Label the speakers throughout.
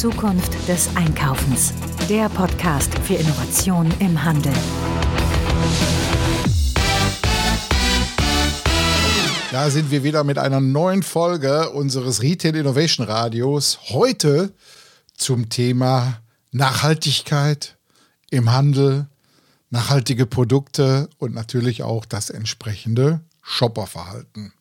Speaker 1: Zukunft des Einkaufens. Der Podcast für Innovation im Handel.
Speaker 2: Da sind wir wieder mit einer neuen Folge unseres Retail Innovation Radios. Heute zum Thema Nachhaltigkeit im Handel, nachhaltige Produkte und natürlich auch das entsprechende Shopperverhalten.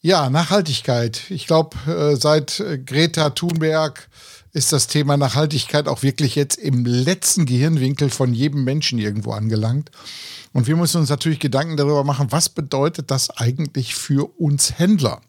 Speaker 2: Ja, Nachhaltigkeit. Ich glaube, äh, seit äh, Greta Thunberg ist das Thema Nachhaltigkeit auch wirklich jetzt im letzten Gehirnwinkel von jedem Menschen irgendwo angelangt. Und wir müssen uns natürlich Gedanken darüber machen, was bedeutet das eigentlich für uns Händler?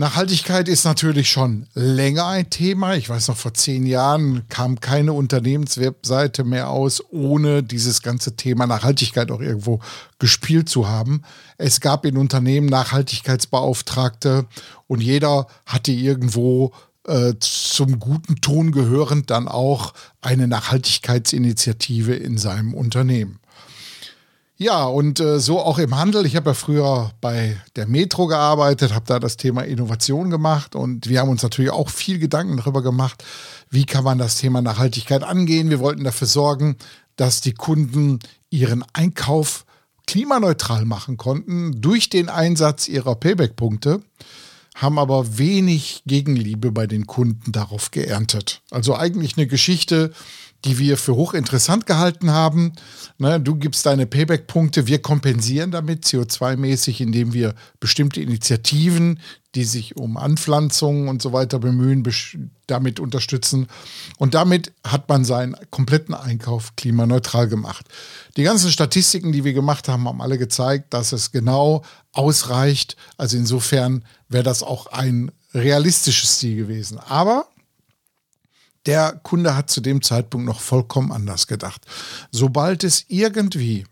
Speaker 2: Nachhaltigkeit ist natürlich schon länger ein Thema. Ich weiß noch, vor zehn Jahren kam keine Unternehmenswebseite mehr aus, ohne dieses ganze Thema Nachhaltigkeit auch irgendwo gespielt zu haben. Es gab in Unternehmen Nachhaltigkeitsbeauftragte und jeder hatte irgendwo äh, zum guten Ton gehörend dann auch eine Nachhaltigkeitsinitiative in seinem Unternehmen. Ja, und äh, so auch im Handel. Ich habe ja früher bei der Metro gearbeitet, habe da das Thema Innovation gemacht und wir haben uns natürlich auch viel Gedanken darüber gemacht, wie kann man das Thema Nachhaltigkeit angehen. Wir wollten dafür sorgen, dass die Kunden ihren Einkauf klimaneutral machen konnten durch den Einsatz ihrer Payback-Punkte, haben aber wenig Gegenliebe bei den Kunden darauf geerntet. Also eigentlich eine Geschichte, die wir für hochinteressant gehalten haben. Ne, du gibst deine Payback-Punkte, wir kompensieren damit CO2-mäßig, indem wir bestimmte Initiativen, die sich um Anpflanzungen und so weiter bemühen, damit unterstützen. Und damit hat man seinen kompletten Einkauf klimaneutral gemacht. Die ganzen Statistiken, die wir gemacht haben, haben alle gezeigt, dass es genau ausreicht. Also insofern wäre das auch ein realistisches Ziel gewesen. Aber der Kunde hat zu dem Zeitpunkt noch vollkommen anders gedacht. Sobald es irgendwie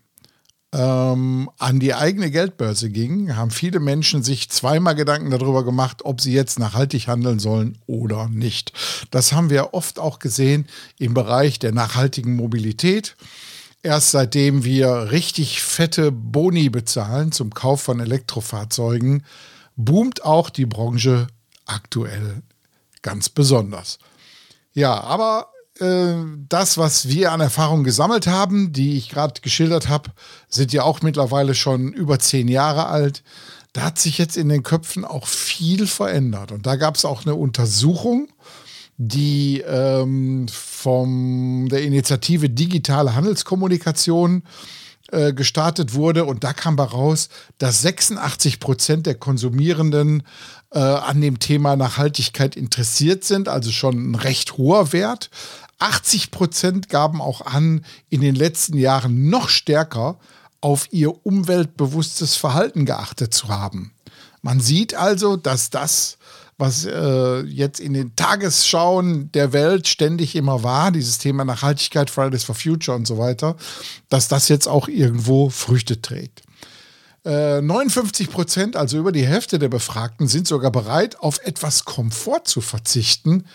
Speaker 2: ähm, an die eigene Geldbörse ging, haben viele Menschen sich zweimal Gedanken darüber gemacht, ob sie jetzt nachhaltig handeln sollen oder nicht. Das haben wir oft auch gesehen im Bereich der nachhaltigen Mobilität. Erst seitdem wir richtig fette Boni bezahlen zum Kauf von Elektrofahrzeugen, boomt auch die Branche aktuell ganz besonders. Ja, aber äh, das, was wir an Erfahrung gesammelt haben, die ich gerade geschildert habe, sind ja auch mittlerweile schon über zehn Jahre alt. Da hat sich jetzt in den Köpfen auch viel verändert. Und da gab es auch eine Untersuchung, die ähm, von der Initiative Digitale Handelskommunikation äh, gestartet wurde. Und da kam heraus, dass 86 Prozent der Konsumierenden äh, an dem Thema Nachhaltigkeit interessiert sind, also schon ein recht hoher Wert. 80 Prozent gaben auch an, in den letzten Jahren noch stärker auf ihr umweltbewusstes Verhalten geachtet zu haben. Man sieht also, dass das, was äh, jetzt in den Tagesschauen der Welt ständig immer war, dieses Thema Nachhaltigkeit, Fridays for Future und so weiter, dass das jetzt auch irgendwo Früchte trägt. 59 äh, Prozent, also über die Hälfte der Befragten, sind sogar bereit, auf etwas Komfort zu verzichten,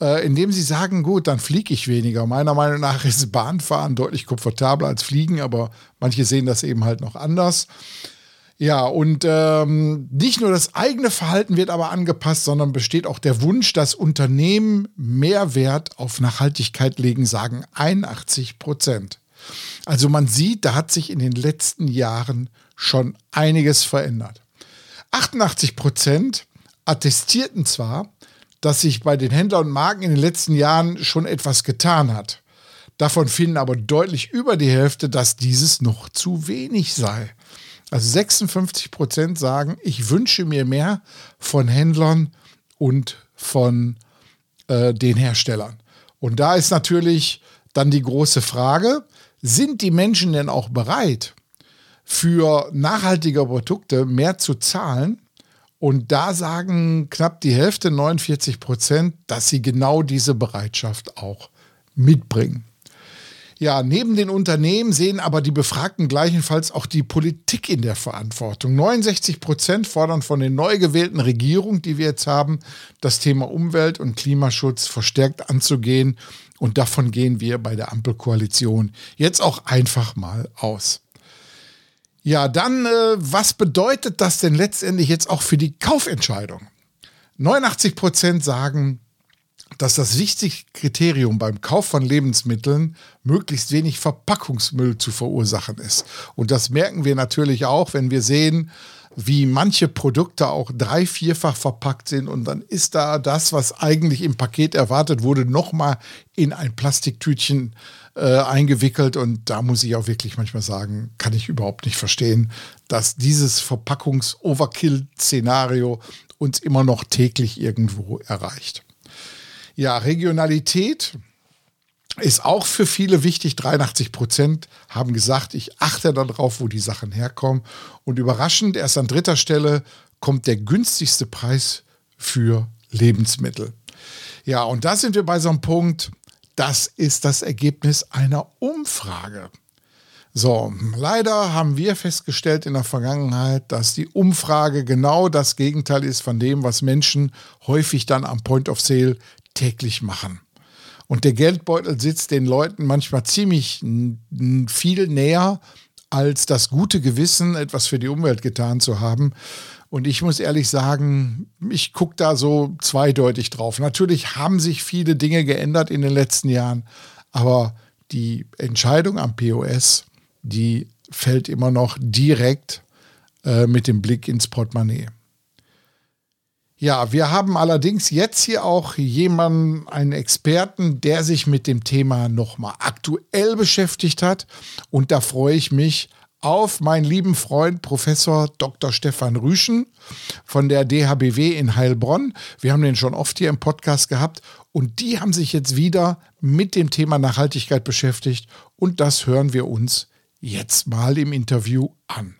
Speaker 2: äh, indem sie sagen, gut, dann fliege ich weniger. Meiner Meinung nach ist Bahnfahren deutlich komfortabler als Fliegen, aber manche sehen das eben halt noch anders. Ja, und ähm, nicht nur das eigene Verhalten wird aber angepasst, sondern besteht auch der Wunsch, dass Unternehmen mehr Wert auf Nachhaltigkeit legen, sagen 81 Prozent. Also man sieht, da hat sich in den letzten Jahren schon einiges verändert. 88 Prozent attestierten zwar, dass sich bei den Händlern und Marken in den letzten Jahren schon etwas getan hat. Davon finden aber deutlich über die Hälfte, dass dieses noch zu wenig sei. Also 56 Prozent sagen, ich wünsche mir mehr von Händlern und von äh, den Herstellern. Und da ist natürlich dann die große Frage, sind die Menschen denn auch bereit, für nachhaltige Produkte mehr zu zahlen. Und da sagen knapp die Hälfte, 49 Prozent, dass sie genau diese Bereitschaft auch mitbringen. Ja, neben den Unternehmen sehen aber die Befragten gleichenfalls auch die Politik in der Verantwortung. 69 Prozent fordern von den neu gewählten Regierungen, die wir jetzt haben, das Thema Umwelt- und Klimaschutz verstärkt anzugehen. Und davon gehen wir bei der Ampelkoalition jetzt auch einfach mal aus. Ja, dann, äh, was bedeutet das denn letztendlich jetzt auch für die Kaufentscheidung? 89 Prozent sagen, dass das wichtigste Kriterium beim Kauf von Lebensmitteln möglichst wenig Verpackungsmüll zu verursachen ist. Und das merken wir natürlich auch, wenn wir sehen, wie manche Produkte auch drei, vierfach verpackt sind und dann ist da das, was eigentlich im Paket erwartet wurde, nochmal in ein Plastiktütchen äh, eingewickelt und da muss ich auch wirklich manchmal sagen, kann ich überhaupt nicht verstehen, dass dieses Verpackungs-Overkill-Szenario uns immer noch täglich irgendwo erreicht. Ja, Regionalität ist auch für viele wichtig. 83 Prozent haben gesagt, ich achte darauf, wo die Sachen herkommen. Und überraschend, erst an dritter Stelle kommt der günstigste Preis für Lebensmittel. Ja, und da sind wir bei so einem Punkt, das ist das Ergebnis einer Umfrage. So, leider haben wir festgestellt in der Vergangenheit, dass die Umfrage genau das Gegenteil ist von dem, was Menschen häufig dann am Point of Sale täglich machen. Und der Geldbeutel sitzt den Leuten manchmal ziemlich viel näher als das gute Gewissen, etwas für die Umwelt getan zu haben. Und ich muss ehrlich sagen, ich gucke da so zweideutig drauf. Natürlich haben sich viele Dinge geändert in den letzten Jahren, aber die Entscheidung am POS, die fällt immer noch direkt äh, mit dem Blick ins Portemonnaie. Ja, wir haben allerdings jetzt hier auch jemanden, einen Experten, der sich mit dem Thema nochmal aktuell beschäftigt hat. Und da freue ich mich auf meinen lieben Freund Professor Dr. Stefan Rüschen von der DHBW in Heilbronn. Wir haben den schon oft hier im Podcast gehabt und die haben sich jetzt wieder mit dem Thema Nachhaltigkeit beschäftigt und das hören wir uns jetzt mal im Interview an.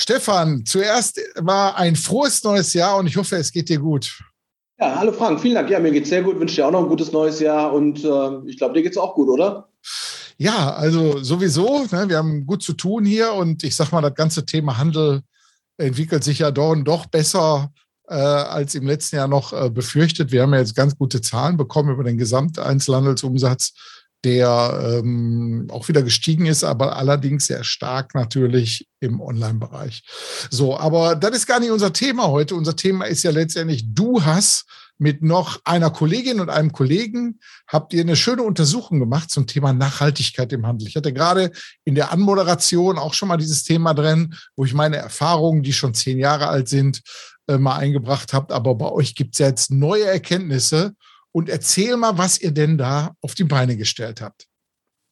Speaker 2: Stefan, zuerst war ein frohes neues Jahr und ich hoffe, es geht dir gut.
Speaker 3: Ja, hallo Frank, vielen Dank. Ja, mir geht es sehr gut. Wünsche dir auch noch ein gutes neues Jahr und äh, ich glaube, dir geht es auch gut, oder?
Speaker 2: Ja, also sowieso. Ne, wir haben gut zu tun hier und ich sag mal, das ganze Thema Handel entwickelt sich ja doch, doch besser äh, als im letzten Jahr noch äh, befürchtet. Wir haben ja jetzt ganz gute Zahlen bekommen über den Gesamteinzelhandelsumsatz der ähm, auch wieder gestiegen ist, aber allerdings sehr stark natürlich im Online-Bereich. So, aber das ist gar nicht unser Thema heute. Unser Thema ist ja letztendlich, du hast mit noch einer Kollegin und einem Kollegen habt ihr eine schöne Untersuchung gemacht zum Thema Nachhaltigkeit im Handel. Ich hatte gerade in der Anmoderation auch schon mal dieses Thema drin, wo ich meine Erfahrungen, die schon zehn Jahre alt sind, äh, mal eingebracht habe. Aber bei euch gibt es ja jetzt neue Erkenntnisse und erzähl mal, was ihr denn da auf die Beine gestellt habt.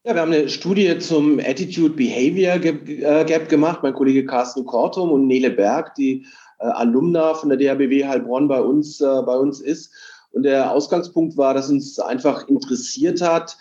Speaker 3: Ja, wir haben eine Studie zum Attitude Behavior äh, Gap gemacht. Mein Kollege Carsten Kortum und Nele Berg, die äh, Alumna von der DHBW Heilbronn bei uns, äh, bei uns ist. Und der Ausgangspunkt war, dass uns einfach interessiert hat,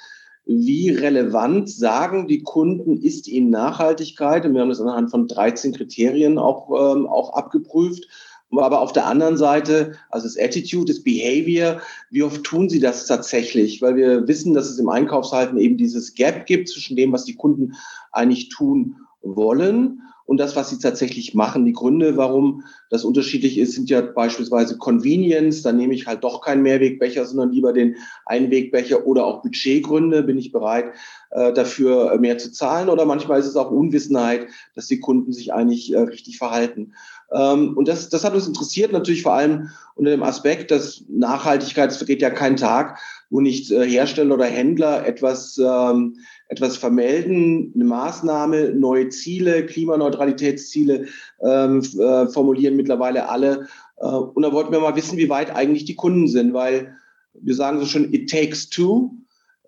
Speaker 3: wie relevant sagen die Kunden, ist ihnen Nachhaltigkeit? Und wir haben das anhand von 13 Kriterien auch, ähm, auch abgeprüft. Aber auf der anderen Seite, also das Attitude, das Behavior, wie oft tun sie das tatsächlich? Weil wir wissen, dass es im Einkaufshalten eben dieses Gap gibt zwischen dem, was die Kunden eigentlich tun wollen und das, was sie tatsächlich machen. Die Gründe, warum das unterschiedlich ist, sind ja beispielsweise Convenience. Da nehme ich halt doch keinen Mehrwegbecher, sondern lieber den Einwegbecher oder auch Budgetgründe. Bin ich bereit, äh, dafür mehr zu zahlen? Oder manchmal ist es auch Unwissenheit, dass die Kunden sich eigentlich äh, richtig verhalten. Ähm, und das, das hat uns interessiert, natürlich vor allem unter dem Aspekt, dass Nachhaltigkeit, es vergeht ja kein Tag, wo nicht äh, Hersteller oder Händler etwas, ähm, etwas vermelden, eine Maßnahme, neue Ziele, Klimaneutralitätsziele ähm, äh, formulieren mittlerweile alle. Äh, und da wollten wir mal wissen, wie weit eigentlich die Kunden sind, weil wir sagen so schon, it takes two.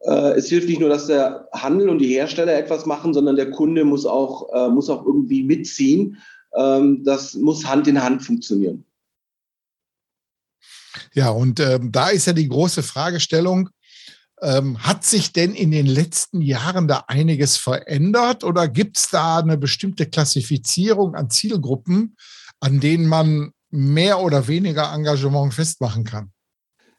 Speaker 3: Äh, es hilft nicht nur, dass der Handel und die Hersteller etwas machen, sondern der Kunde muss auch, äh, muss auch irgendwie mitziehen. Ähm, das muss Hand in Hand funktionieren.
Speaker 2: Ja, und ähm, da ist ja die große Fragestellung, ähm, hat sich denn in den letzten Jahren da einiges verändert oder gibt es da eine bestimmte Klassifizierung an Zielgruppen, an denen man mehr oder weniger Engagement festmachen kann?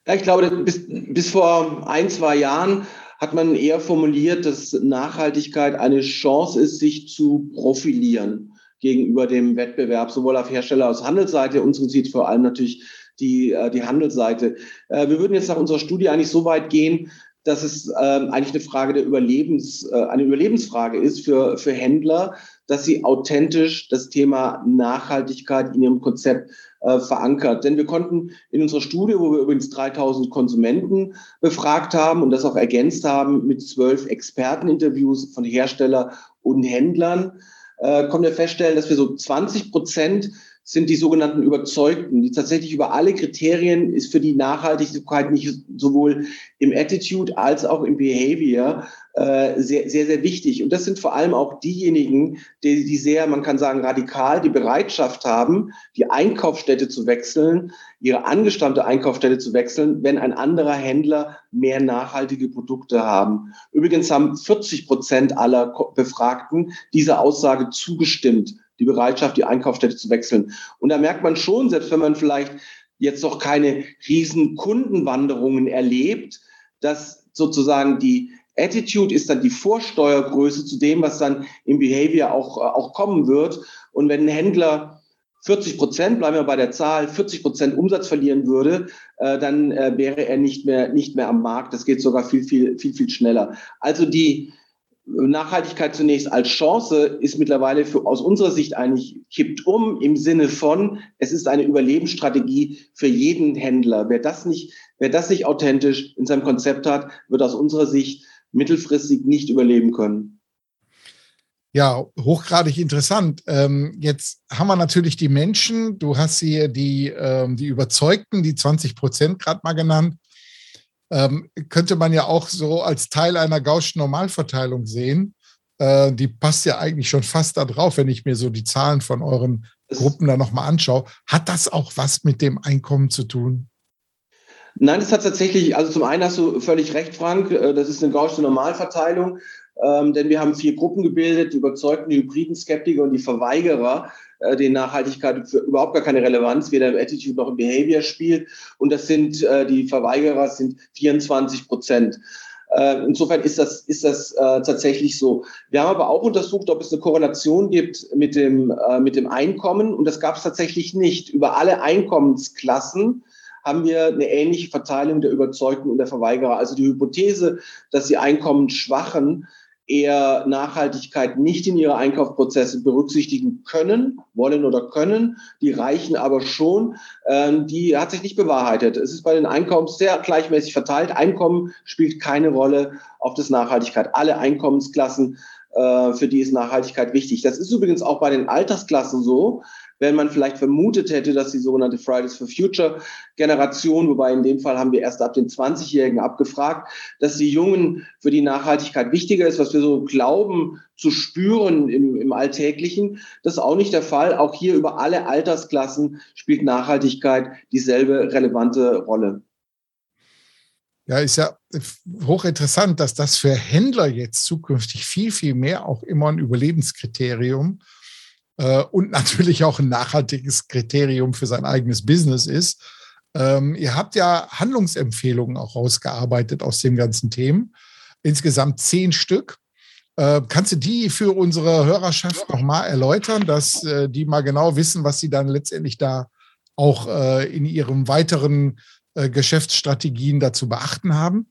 Speaker 3: Ja, ich glaube, bis, bis vor ein, zwei Jahren hat man eher formuliert, dass Nachhaltigkeit eine Chance ist, sich zu profilieren gegenüber dem Wettbewerb, sowohl auf Hersteller- als Handelsseite. Uns sieht vor allem natürlich die, äh, die Handelsseite. Äh, wir würden jetzt nach unserer Studie eigentlich so weit gehen, dass es ähm, eigentlich eine Frage der Überlebens, äh, eine Überlebensfrage ist für, für Händler, dass sie authentisch das Thema Nachhaltigkeit in ihrem Konzept äh, verankert. Denn wir konnten in unserer Studie, wo wir übrigens 3000 Konsumenten befragt haben und das auch ergänzt haben mit zwölf Experteninterviews von Hersteller und Händlern, äh, konnten wir feststellen, dass wir so 20 Prozent sind die sogenannten Überzeugten, die tatsächlich über alle Kriterien ist für die Nachhaltigkeit nicht sowohl im Attitude als auch im Behavior äh, sehr, sehr, sehr wichtig. Und das sind vor allem auch diejenigen, die, die sehr, man kann sagen, radikal die Bereitschaft haben, die Einkaufsstätte zu wechseln, ihre angestammte Einkaufsstätte zu wechseln, wenn ein anderer Händler mehr nachhaltige Produkte haben. Übrigens haben 40 Prozent aller Befragten dieser Aussage zugestimmt die Bereitschaft, die Einkaufsstätte zu wechseln. Und da merkt man schon, selbst wenn man vielleicht jetzt noch keine riesen Kundenwanderungen erlebt, dass sozusagen die Attitude ist dann die Vorsteuergröße zu dem, was dann im Behavior auch, auch kommen wird. Und wenn ein Händler 40 Prozent, bleiben wir bei der Zahl, 40 Prozent Umsatz verlieren würde, äh, dann äh, wäre er nicht mehr, nicht mehr am Markt. Das geht sogar viel, viel, viel, viel schneller. Also die, Nachhaltigkeit zunächst als Chance ist mittlerweile für, aus unserer Sicht eigentlich kippt um im Sinne von, es ist eine Überlebensstrategie für jeden Händler. Wer das nicht, wer das nicht authentisch in seinem Konzept hat, wird aus unserer Sicht mittelfristig nicht überleben können.
Speaker 2: Ja, hochgradig interessant. Ähm, jetzt haben wir natürlich die Menschen, du hast hier die, ähm, die Überzeugten, die 20 Prozent gerade mal genannt ähm, könnte man ja auch so als Teil einer Gaußschen Normalverteilung sehen. Äh, die passt ja eigentlich schon fast da drauf, wenn ich mir so die Zahlen von euren Gruppen da nochmal anschaue. Hat das auch was mit dem Einkommen zu tun?
Speaker 3: Nein, das hat tatsächlich, also zum einen hast du völlig recht, Frank, äh, das ist eine Gaußsche Normalverteilung, ähm, denn wir haben vier Gruppen gebildet, die überzeugten, die Hybriden, Skeptiker und die Verweigerer. Äh, den Nachhaltigkeit für überhaupt gar keine Relevanz, weder im Attitude noch im Behavior spielt. Und das sind äh, die Verweigerer sind 24 Prozent. Äh, insofern ist das, ist das äh, tatsächlich so. Wir haben aber auch untersucht, ob es eine Korrelation gibt mit dem, äh, mit dem Einkommen. Und das gab es tatsächlich nicht. Über alle Einkommensklassen haben wir eine ähnliche Verteilung der Überzeugten und der Verweigerer. Also die Hypothese, dass die Einkommensschwachen eher Nachhaltigkeit nicht in ihre Einkaufsprozesse berücksichtigen können, wollen oder können. Die reichen aber schon. Ähm, die hat sich nicht bewahrheitet. Es ist bei den Einkommen sehr gleichmäßig verteilt. Einkommen spielt keine Rolle auf das Nachhaltigkeit. Alle Einkommensklassen, äh, für die ist Nachhaltigkeit wichtig. Das ist übrigens auch bei den Altersklassen so wenn man vielleicht vermutet hätte, dass die sogenannte Fridays for Future Generation, wobei in dem Fall haben wir erst ab den 20-Jährigen abgefragt, dass die Jungen für die Nachhaltigkeit wichtiger ist, was wir so glauben zu spüren im, im Alltäglichen. Das ist auch nicht der Fall. Auch hier über alle Altersklassen spielt Nachhaltigkeit dieselbe relevante Rolle.
Speaker 2: Ja, ist ja hochinteressant, dass das für Händler jetzt zukünftig viel, viel mehr auch immer ein Überlebenskriterium ist äh, und natürlich auch ein nachhaltiges Kriterium für sein eigenes Business ist. Ähm, ihr habt ja Handlungsempfehlungen auch rausgearbeitet aus dem ganzen Themen. Insgesamt zehn Stück. Äh, kannst du die für unsere Hörerschaft nochmal erläutern, dass äh, die mal genau wissen, was sie dann letztendlich da auch äh, in ihren weiteren äh, Geschäftsstrategien dazu beachten haben?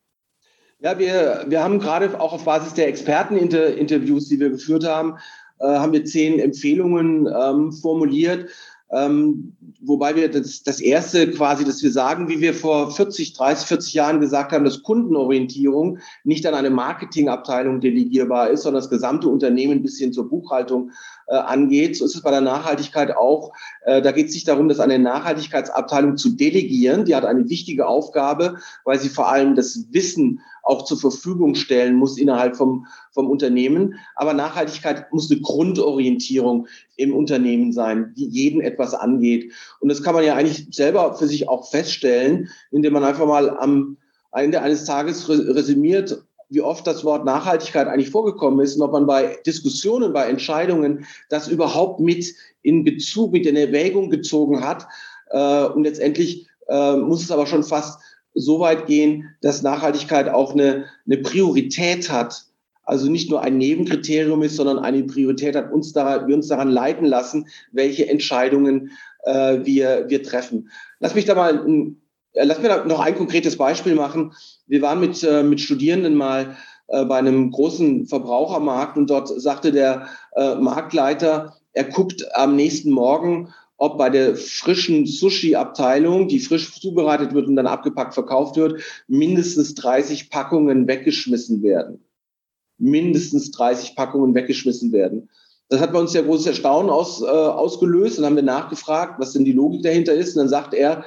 Speaker 3: Ja, wir, wir haben gerade auch auf Basis der Experteninterviews, die wir geführt haben, äh, haben wir zehn Empfehlungen ähm, formuliert. Ähm, wobei wir das, das erste quasi, dass wir sagen, wie wir vor 40, 30, 40 Jahren gesagt haben, dass Kundenorientierung nicht an eine Marketingabteilung delegierbar ist, sondern das gesamte Unternehmen bis hin zur Buchhaltung angeht. So ist es bei der Nachhaltigkeit auch. Äh, da geht es nicht darum, das an eine Nachhaltigkeitsabteilung zu delegieren. Die hat eine wichtige Aufgabe, weil sie vor allem das Wissen auch zur Verfügung stellen muss innerhalb vom, vom Unternehmen. Aber Nachhaltigkeit muss eine Grundorientierung im Unternehmen sein, die jeden etwas angeht. Und das kann man ja eigentlich selber für sich auch feststellen, indem man einfach mal am Ende eines Tages resümiert, wie oft das Wort Nachhaltigkeit eigentlich vorgekommen ist und ob man bei Diskussionen, bei Entscheidungen das überhaupt mit in Bezug, mit in Erwägung gezogen hat. Äh, und letztendlich äh, muss es aber schon fast so weit gehen, dass Nachhaltigkeit auch eine, eine Priorität hat. Also nicht nur ein Nebenkriterium ist, sondern eine Priorität hat, uns daran, wir uns daran leiten lassen, welche Entscheidungen äh, wir, wir treffen. Lass mich da mal ein, lass mir noch ein konkretes Beispiel machen. Wir waren mit, äh, mit Studierenden mal äh, bei einem großen Verbrauchermarkt und dort sagte der äh, Marktleiter, er guckt am nächsten Morgen ob bei der frischen Sushi-Abteilung, die frisch zubereitet wird und dann abgepackt verkauft wird, mindestens 30 Packungen weggeschmissen werden. Mindestens 30 Packungen weggeschmissen werden. Das hat bei uns ja großes Erstaunen aus, äh, ausgelöst und haben wir nachgefragt, was denn die Logik dahinter ist. Und dann sagt er,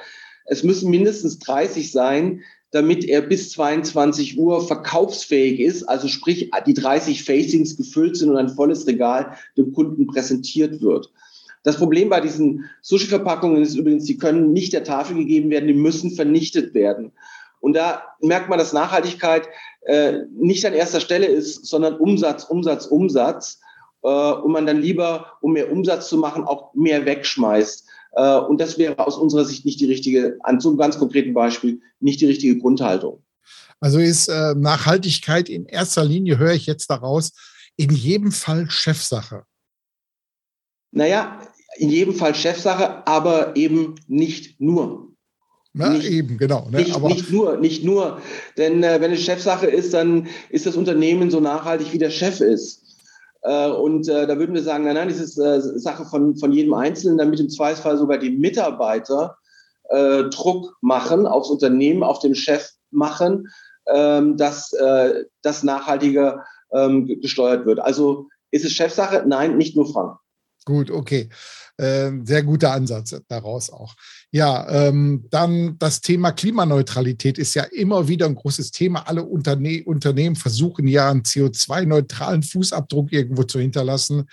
Speaker 3: es müssen mindestens 30 sein, damit er bis 22 Uhr verkaufsfähig ist, also sprich die 30 Facings gefüllt sind und ein volles Regal dem Kunden präsentiert wird. Das Problem bei diesen Sushi-Verpackungen ist übrigens, die können nicht der Tafel gegeben werden, die müssen vernichtet werden. Und da merkt man, dass Nachhaltigkeit äh, nicht an erster Stelle ist, sondern Umsatz, Umsatz, Umsatz. Äh, und man dann lieber, um mehr Umsatz zu machen, auch mehr wegschmeißt. Äh, und das wäre aus unserer Sicht nicht die richtige, an so einem ganz konkreten Beispiel, nicht die richtige Grundhaltung.
Speaker 2: Also ist äh, Nachhaltigkeit in erster Linie, höre ich jetzt daraus, in jedem Fall Chefsache.
Speaker 3: Naja, in jedem Fall Chefsache, aber eben nicht nur.
Speaker 2: Na, nicht, eben, genau.
Speaker 3: Ne? Nicht, nicht, nur, nicht nur. Denn äh, wenn es Chefsache ist, dann ist das Unternehmen so nachhaltig, wie der Chef ist. Äh, und äh, da würden wir sagen, nein, nein, das ist äh, Sache von, von jedem Einzelnen, damit im Zweifelsfall sogar die Mitarbeiter Druck machen aufs Unternehmen, auf den Chef machen, ähm, dass das nachhaltiger ähm, gesteuert wird. Also ist es Chefsache? Nein, nicht nur Frank.
Speaker 2: Gut, okay. Ähm, sehr guter Ansatz daraus auch. Ja, ähm, dann das Thema Klimaneutralität ist ja immer wieder ein großes Thema. Alle Unterne Unternehmen versuchen ja einen CO2-neutralen Fußabdruck irgendwo zu hinterlassen.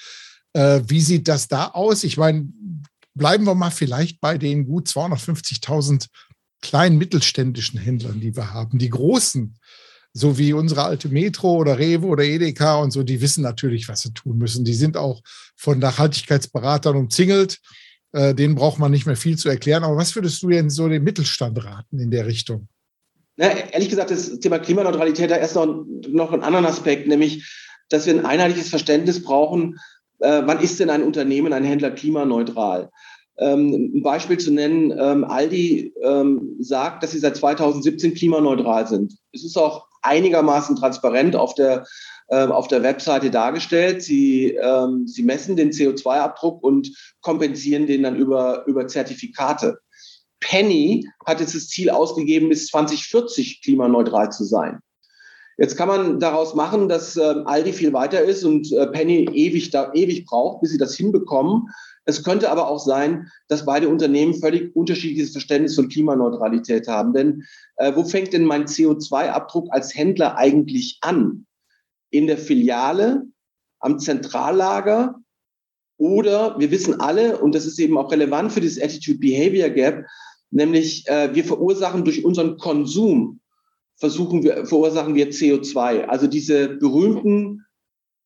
Speaker 2: Äh, wie sieht das da aus? Ich meine, bleiben wir mal vielleicht bei den gut 250.000 kleinen mittelständischen Händlern, die wir haben. Die großen so wie unsere alte Metro oder Rewe oder Edeka und so, die wissen natürlich, was sie tun müssen. Die sind auch von Nachhaltigkeitsberatern umzingelt. Äh, denen braucht man nicht mehr viel zu erklären. Aber was würdest du denn so den Mittelstand raten in der Richtung?
Speaker 3: Na, ehrlich gesagt, das Thema Klimaneutralität hat erst noch, noch einen anderen Aspekt, nämlich, dass wir ein einheitliches Verständnis brauchen, äh, wann ist denn ein Unternehmen, ein Händler klimaneutral? Ähm, ein Beispiel zu nennen, ähm, Aldi ähm, sagt, dass sie seit 2017 klimaneutral sind. Es ist auch einigermaßen transparent auf der, äh, auf der Webseite dargestellt. Sie, ähm, sie messen den CO2-Abdruck und kompensieren den dann über, über Zertifikate. Penny hat jetzt das Ziel ausgegeben, bis 2040 klimaneutral zu sein. Jetzt kann man daraus machen, dass äh, Aldi viel weiter ist und äh, Penny ewig, da, ewig braucht, bis sie das hinbekommen. Es könnte aber auch sein, dass beide Unternehmen völlig unterschiedliches Verständnis von Klimaneutralität haben. Denn äh, wo fängt denn mein CO2-Abdruck als Händler eigentlich an? In der Filiale, am Zentrallager oder wir wissen alle, und das ist eben auch relevant für dieses Attitude-Behavior Gap, nämlich äh, wir verursachen durch unseren Konsum, versuchen wir, verursachen wir CO2. Also diese berühmten,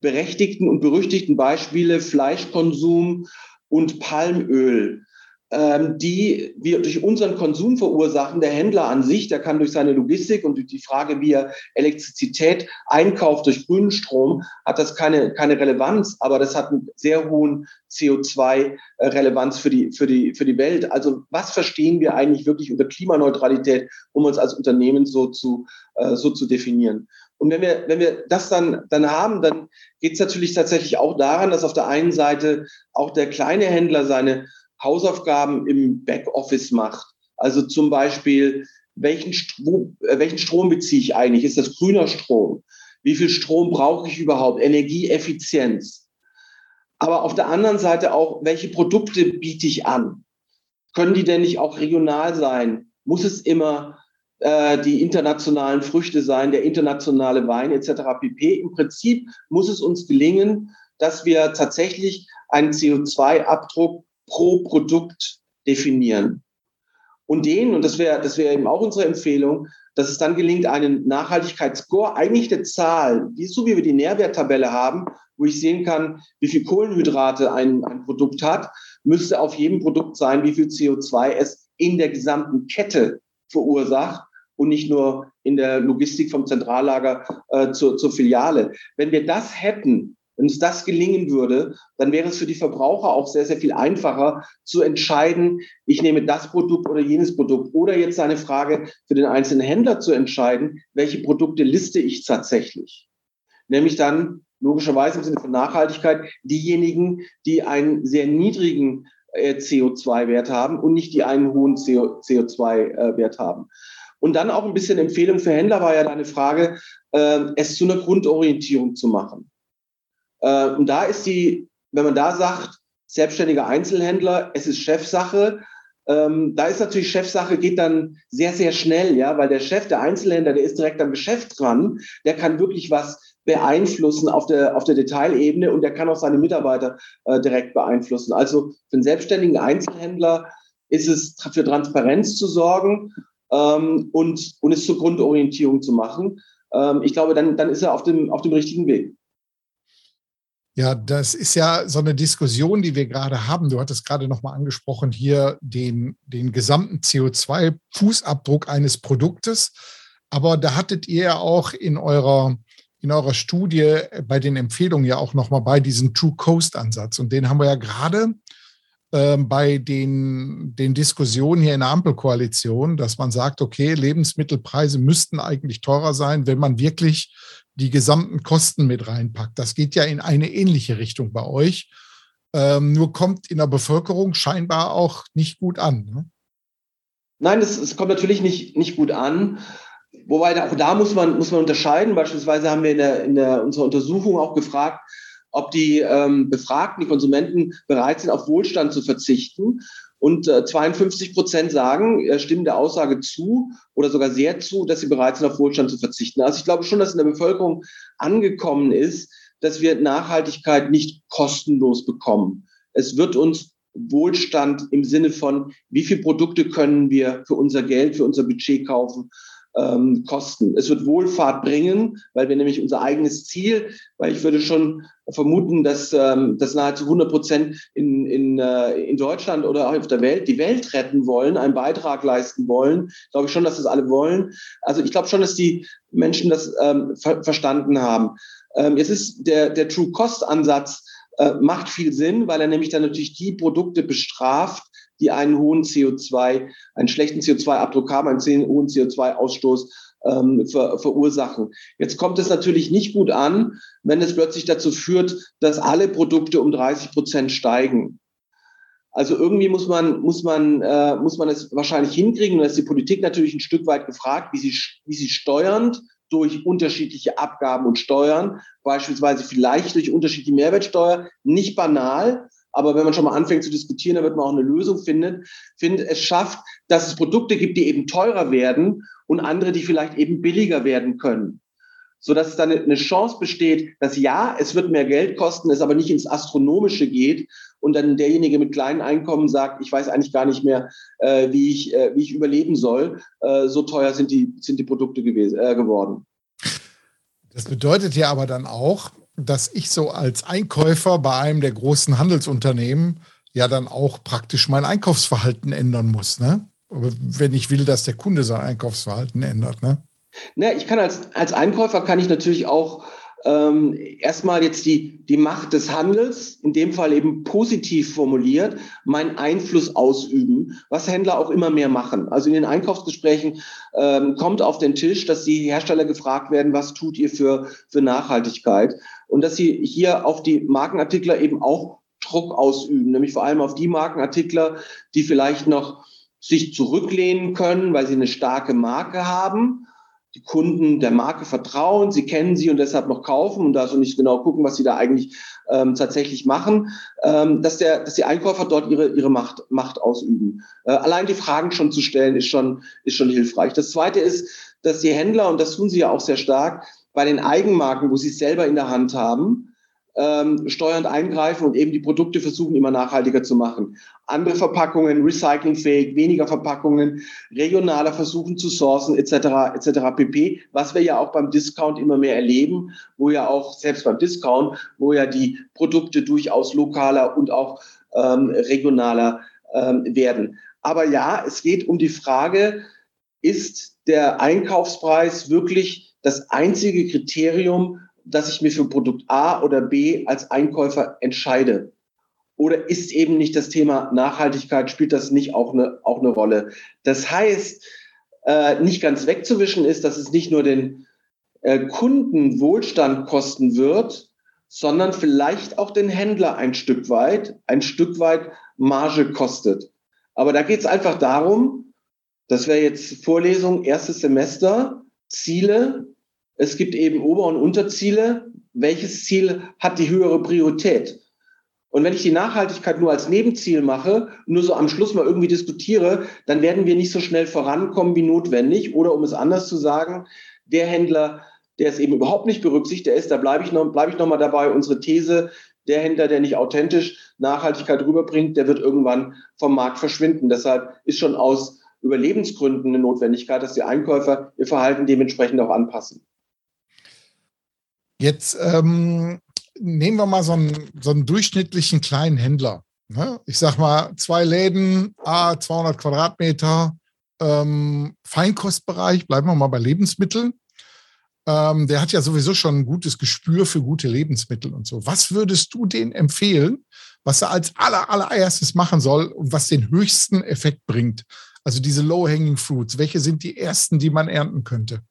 Speaker 3: berechtigten und berüchtigten Beispiele Fleischkonsum und Palmöl, ähm, die wir durch unseren Konsum verursachen. Der Händler an sich, der kann durch seine Logistik und durch die Frage, wie er Elektrizität einkauft durch grünen Strom, hat das keine, keine Relevanz, aber das hat einen sehr hohen CO2-Relevanz für die, für, die, für die Welt. Also was verstehen wir eigentlich wirklich unter Klimaneutralität, um uns als Unternehmen so zu, äh, so zu definieren? Und wenn wir, wenn wir das dann, dann haben, dann geht es natürlich tatsächlich auch daran, dass auf der einen Seite auch der kleine Händler seine Hausaufgaben im Backoffice macht. Also zum Beispiel, welchen, Strom, äh, welchen Strom beziehe ich eigentlich? Ist das grüner Strom? Wie viel Strom brauche ich überhaupt? Energieeffizienz. Aber auf der anderen Seite auch, welche Produkte biete ich an? Können die denn nicht auch regional sein? Muss es immer äh, die internationalen Früchte sein, der internationale Wein etc. pp. Im Prinzip muss es uns gelingen, dass wir tatsächlich einen CO2-Abdruck pro Produkt definieren. Und den, und das wäre das wäre eben auch unsere Empfehlung, dass es dann gelingt, einen Nachhaltigkeitsscore, eigentlich eine Zahl, wie, so wie wir die Nährwerttabelle haben, wo ich sehen kann, wie viel Kohlenhydrate ein, ein Produkt hat, müsste auf jedem Produkt sein, wie viel CO2 es in der gesamten Kette verursacht und nicht nur in der Logistik vom Zentrallager äh, zur, zur Filiale. Wenn wir das hätten, wenn uns das gelingen würde, dann wäre es für die Verbraucher auch sehr, sehr viel einfacher zu entscheiden, ich nehme das Produkt oder jenes Produkt. Oder jetzt eine Frage für den einzelnen Händler zu entscheiden, welche Produkte liste ich tatsächlich. Nämlich dann logischerweise im Sinne von Nachhaltigkeit diejenigen, die einen sehr niedrigen äh, CO2-Wert haben und nicht die einen hohen CO2-Wert haben. Und dann auch ein bisschen Empfehlung für Händler war ja deine Frage, äh, es zu einer Grundorientierung zu machen. Äh, und da ist die, wenn man da sagt, selbstständiger Einzelhändler, es ist Chefsache, ähm, da ist natürlich Chefsache, geht dann sehr, sehr schnell, ja, weil der Chef, der Einzelhändler, der ist direkt am Geschäft dran, der kann wirklich was beeinflussen auf der, auf der Detailebene und der kann auch seine Mitarbeiter äh, direkt beeinflussen. Also für einen selbstständigen Einzelhändler ist es für Transparenz zu sorgen ähm, und, und es zur Grundorientierung zu machen. Ähm, ich glaube, dann, dann ist er auf dem, auf dem richtigen Weg.
Speaker 2: Ja, das ist ja so eine Diskussion, die wir gerade haben. Du hattest gerade nochmal angesprochen, hier den, den gesamten CO2-Fußabdruck eines Produktes. Aber da hattet ihr ja auch in eurer, in eurer Studie bei den Empfehlungen ja auch nochmal bei diesen True Coast-Ansatz. Und den haben wir ja gerade äh, bei den, den Diskussionen hier in der Ampelkoalition, dass man sagt, okay, Lebensmittelpreise müssten eigentlich teurer sein, wenn man wirklich die gesamten Kosten mit reinpackt. Das geht ja in eine ähnliche Richtung bei euch. Ähm, nur kommt in der Bevölkerung scheinbar auch nicht gut an. Ne?
Speaker 3: Nein, es, kommt natürlich nicht, nicht gut an. Wobei auch da muss man, muss man unterscheiden. Beispielsweise haben wir in, der, in der, unserer Untersuchung auch gefragt, ob die ähm, Befragten, die Konsumenten bereit sind, auf Wohlstand zu verzichten. Und äh, 52 Prozent sagen, äh, stimmen der Aussage zu oder sogar sehr zu, dass sie bereit sind, auf Wohlstand zu verzichten. Also ich glaube schon, dass in der Bevölkerung angekommen ist, dass wir Nachhaltigkeit nicht kostenlos bekommen. Es wird uns Wohlstand im Sinne von, wie viele Produkte können wir für unser Geld, für unser Budget kaufen, ähm, kosten. Es wird Wohlfahrt bringen, weil wir nämlich unser eigenes Ziel, weil ich würde schon vermuten, dass, ähm, dass nahezu 100 Prozent in, in, äh, in Deutschland oder auch auf der Welt die Welt retten wollen, einen Beitrag leisten wollen. Glaube ich schon, dass das alle wollen. Also ich glaube schon, dass die Menschen das ähm, ver verstanden haben. Ähm, jetzt ist der, der True Cost Ansatz äh, macht viel Sinn, weil er nämlich dann natürlich die Produkte bestraft, die einen hohen CO2, einen schlechten CO2-Abdruck haben, einen hohen CO2-Ausstoß ähm, ver, verursachen. Jetzt kommt es natürlich nicht gut an, wenn es plötzlich dazu führt, dass alle Produkte um 30 Prozent steigen. Also irgendwie muss man, muss man, äh, muss man es wahrscheinlich hinkriegen. Und da ist die Politik natürlich ein Stück weit gefragt, wie sie, wie sie steuernd durch unterschiedliche Abgaben und Steuern, beispielsweise vielleicht durch unterschiedliche Mehrwertsteuer, nicht banal, aber wenn man schon mal anfängt zu diskutieren, damit man auch eine Lösung findet, findet es schafft, dass es Produkte gibt, die eben teurer werden und andere, die vielleicht eben billiger werden können. So dass es dann eine Chance besteht, dass ja, es wird mehr Geld kosten, es aber nicht ins Astronomische geht und dann derjenige mit kleinen Einkommen sagt, ich weiß eigentlich gar nicht mehr, äh, wie, ich, äh, wie ich überleben soll. Äh, so teuer sind die, sind die Produkte gewesen, äh, geworden.
Speaker 2: Das bedeutet ja aber dann auch, dass ich so als Einkäufer bei einem der großen Handelsunternehmen ja dann auch praktisch mein Einkaufsverhalten ändern muss, ne? Wenn ich will, dass der Kunde sein Einkaufsverhalten ändert, ne?
Speaker 3: Ne, ich kann als, als Einkäufer kann ich natürlich auch ähm, erstmal jetzt die, die Macht des Handels, in dem Fall eben positiv formuliert, meinen Einfluss ausüben, was Händler auch immer mehr machen. Also in den Einkaufsgesprächen ähm, kommt auf den Tisch, dass die Hersteller gefragt werden, was tut ihr für, für Nachhaltigkeit? Und dass sie hier auf die Markenartikler eben auch Druck ausüben, nämlich vor allem auf die Markenartikler, die vielleicht noch sich zurücklehnen können, weil sie eine starke Marke haben die Kunden der Marke vertrauen, sie kennen sie und deshalb noch kaufen und da so nicht genau gucken, was sie da eigentlich ähm, tatsächlich machen, ähm, dass, der, dass die Einkäufer dort ihre, ihre Macht, Macht ausüben. Äh, allein die Fragen schon zu stellen, ist schon, ist schon hilfreich. Das Zweite ist, dass die Händler, und das tun sie ja auch sehr stark, bei den Eigenmarken, wo sie es selber in der Hand haben, ähm, steuernd eingreifen und eben die Produkte versuchen, immer nachhaltiger zu machen. Andere Verpackungen, recyclingfähig, weniger Verpackungen, regionaler versuchen zu sourcen, etc., etc. pp. Was wir ja auch beim Discount immer mehr erleben, wo ja auch, selbst beim Discount, wo ja die Produkte durchaus lokaler und auch ähm, regionaler ähm, werden. Aber ja, es geht um die Frage, ist der Einkaufspreis wirklich das einzige Kriterium, dass ich mir für Produkt A oder B als Einkäufer entscheide? Oder ist eben nicht das Thema Nachhaltigkeit, spielt das nicht auch eine, auch eine Rolle? Das heißt, äh, nicht ganz wegzuwischen ist, dass es nicht nur den äh, Kunden Wohlstand kosten wird, sondern vielleicht auch den Händler ein Stück weit, ein Stück weit Marge kostet. Aber da geht es einfach darum, das wäre jetzt Vorlesung, erstes Semester, Ziele. Es gibt eben Ober- und Unterziele. Welches Ziel hat die höhere Priorität? Und wenn ich die Nachhaltigkeit nur als Nebenziel mache, nur so am Schluss mal irgendwie diskutiere, dann werden wir nicht so schnell vorankommen wie notwendig. Oder um es anders zu sagen, der Händler, der es eben überhaupt nicht berücksichtigt ist, da bleibe ich noch, ich noch mal dabei, unsere These, der Händler, der nicht authentisch Nachhaltigkeit rüberbringt, der wird irgendwann vom Markt verschwinden. Deshalb ist schon aus Überlebensgründen eine Notwendigkeit, dass die Einkäufer ihr Verhalten dementsprechend auch anpassen.
Speaker 2: Jetzt ähm, nehmen wir mal so einen, so einen durchschnittlichen kleinen Händler. Ne? Ich sag mal, zwei Läden, A, 200 Quadratmeter, ähm, Feinkostbereich, bleiben wir mal bei Lebensmitteln. Ähm, der hat ja sowieso schon ein gutes Gespür für gute Lebensmittel und so. Was würdest du denen empfehlen, was er als aller, allererstes machen soll und was den höchsten Effekt bringt? Also diese Low-Hanging Fruits, welche sind die ersten, die man ernten könnte?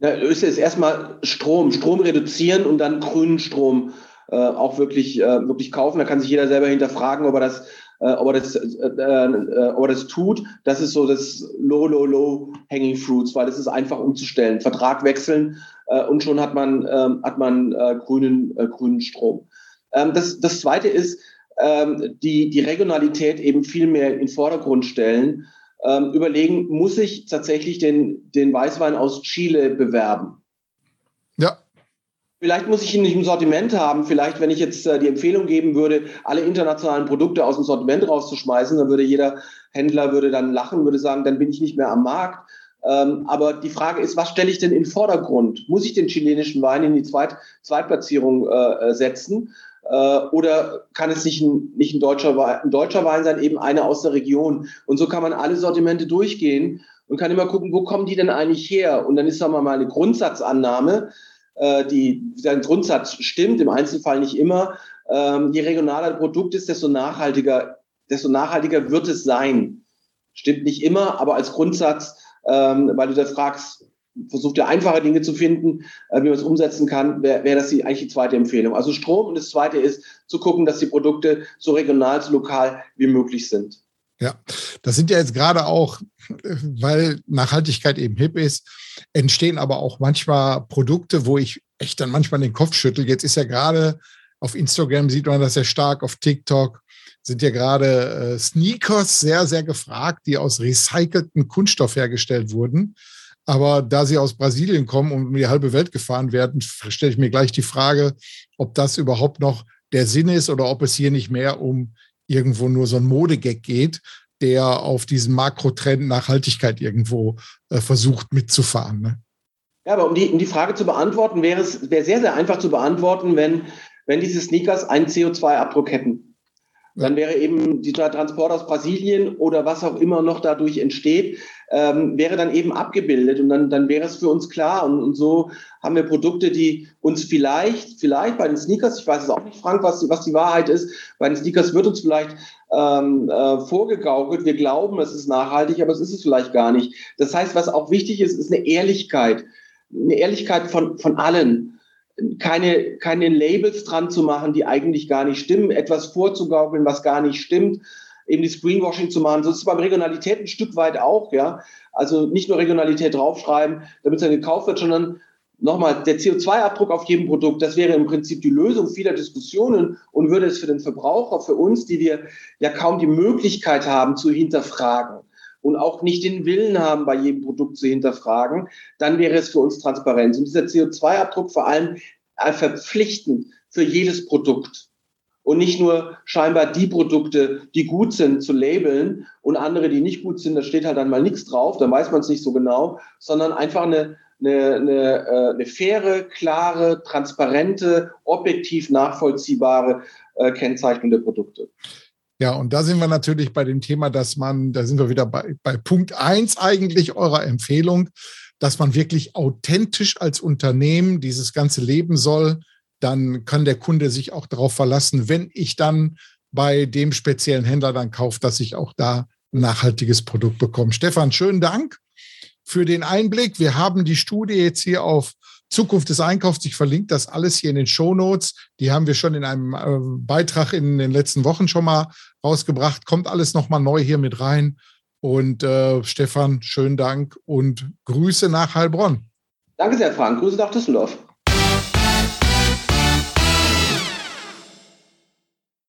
Speaker 3: Na, ist jetzt erstmal Strom, Strom reduzieren und dann grünen Strom äh, auch wirklich, äh, wirklich kaufen. Da kann sich jeder selber hinterfragen, ob er das, äh, ob, er das, äh, äh, ob er das tut. Das ist so das Low, Low, Low Hanging Fruits, weil das ist einfach umzustellen. Vertrag wechseln äh, und schon hat man, ähm, hat man grünen, grünen Strom. Ähm, das, das zweite ist, ähm, die, die Regionalität eben viel mehr in den Vordergrund stellen ähm, überlegen, muss ich tatsächlich den, den Weißwein aus Chile bewerben?
Speaker 2: Ja.
Speaker 3: Vielleicht muss ich ihn nicht im Sortiment haben. Vielleicht, wenn ich jetzt äh, die Empfehlung geben würde, alle internationalen Produkte aus dem Sortiment rauszuschmeißen, dann würde jeder Händler würde dann lachen, würde sagen, dann bin ich nicht mehr am Markt. Ähm, aber die Frage ist, was stelle ich denn in den Vordergrund? Muss ich den chilenischen Wein in die Zweit Zweitplatzierung äh, äh setzen? Äh, oder kann es nicht ein, nicht ein, deutscher Wein, ein deutscher Wein sein, eben einer aus der Region? Und so kann man alle Sortimente durchgehen und kann immer gucken, wo kommen die denn eigentlich her? Und dann ist, sagen wir mal, eine Grundsatzannahme, äh, die, der Grundsatz stimmt, im Einzelfall nicht immer. Ähm, je regionaler das Produkt ist, desto nachhaltiger, desto nachhaltiger wird es sein. Stimmt nicht immer, aber als Grundsatz, ähm, weil du da fragst, versucht ja einfache Dinge zu finden, äh, wie man es umsetzen kann, wäre wär das die, eigentlich die zweite Empfehlung. Also Strom und das zweite ist zu gucken, dass die Produkte so regional, so lokal wie möglich sind.
Speaker 2: Ja, das sind ja jetzt gerade auch, weil Nachhaltigkeit eben hip ist, entstehen aber auch manchmal Produkte, wo ich echt dann manchmal den Kopf schüttel. Jetzt ist ja gerade auf Instagram sieht man das sehr stark, auf TikTok sind ja gerade äh, Sneakers sehr, sehr gefragt, die aus recyceltem Kunststoff hergestellt wurden. Aber da sie aus Brasilien kommen und um die halbe Welt gefahren werden, stelle ich mir gleich die Frage, ob das überhaupt noch der Sinn ist oder ob es hier nicht mehr um irgendwo nur so ein Modegag geht, der auf diesen Makrotrend Nachhaltigkeit irgendwo äh, versucht mitzufahren. Ne?
Speaker 3: Ja, aber um die, um die Frage zu beantworten, wäre es wäre sehr, sehr einfach zu beantworten, wenn, wenn diese Sneakers einen CO2-Abdruck hätten. Dann wäre eben dieser Transport aus Brasilien oder was auch immer noch dadurch entsteht, ähm, wäre dann eben abgebildet und dann, dann wäre es für uns klar. Und, und so haben wir Produkte, die uns vielleicht, vielleicht bei den Sneakers, ich weiß es auch nicht, Frank, was, was die Wahrheit ist, bei den Sneakers wird uns vielleicht ähm, äh, vorgegaukelt. Wir glauben, es ist nachhaltig, aber es ist es vielleicht gar nicht. Das heißt, was auch wichtig ist, ist eine Ehrlichkeit. Eine Ehrlichkeit von, von allen keine, keine Labels dran zu machen, die eigentlich gar nicht stimmen, etwas vorzugaukeln, was gar nicht stimmt, eben das Greenwashing zu machen. So ist es beim Regionalität ein Stück weit auch, ja. Also nicht nur Regionalität draufschreiben, damit es dann gekauft wird, sondern nochmal, der CO2-Abdruck auf jedem Produkt, das wäre im Prinzip die Lösung vieler Diskussionen und würde es für den Verbraucher, für uns, die wir ja kaum die Möglichkeit haben zu hinterfragen, und auch nicht den Willen haben, bei jedem Produkt zu hinterfragen, dann wäre es für uns Transparenz. Und dieser CO2-Abdruck vor allem äh, verpflichtend für jedes Produkt. Und nicht nur scheinbar die Produkte, die gut sind, zu labeln und andere, die nicht gut sind, da steht halt dann mal nichts drauf, dann weiß man es nicht so genau, sondern einfach eine, eine, eine, äh, eine faire, klare, transparente, objektiv nachvollziehbare äh, Kennzeichnung der Produkte.
Speaker 2: Ja, und da sind wir natürlich bei dem Thema, dass man, da sind wir wieder bei, bei Punkt eins eigentlich eurer Empfehlung, dass man wirklich authentisch als Unternehmen dieses ganze leben soll. Dann kann der Kunde sich auch darauf verlassen, wenn ich dann bei dem speziellen Händler dann kaufe, dass ich auch da ein nachhaltiges Produkt bekomme. Stefan, schönen Dank für den Einblick. Wir haben die Studie jetzt hier auf Zukunft des Einkaufs. Ich verlinke das alles hier in den Show Notes. Die haben wir schon in einem äh, Beitrag in den letzten Wochen schon mal rausgebracht. Kommt alles nochmal neu hier mit rein. Und äh, Stefan, schönen Dank und Grüße nach Heilbronn.
Speaker 3: Danke sehr, Frank. Grüße nach Düsseldorf.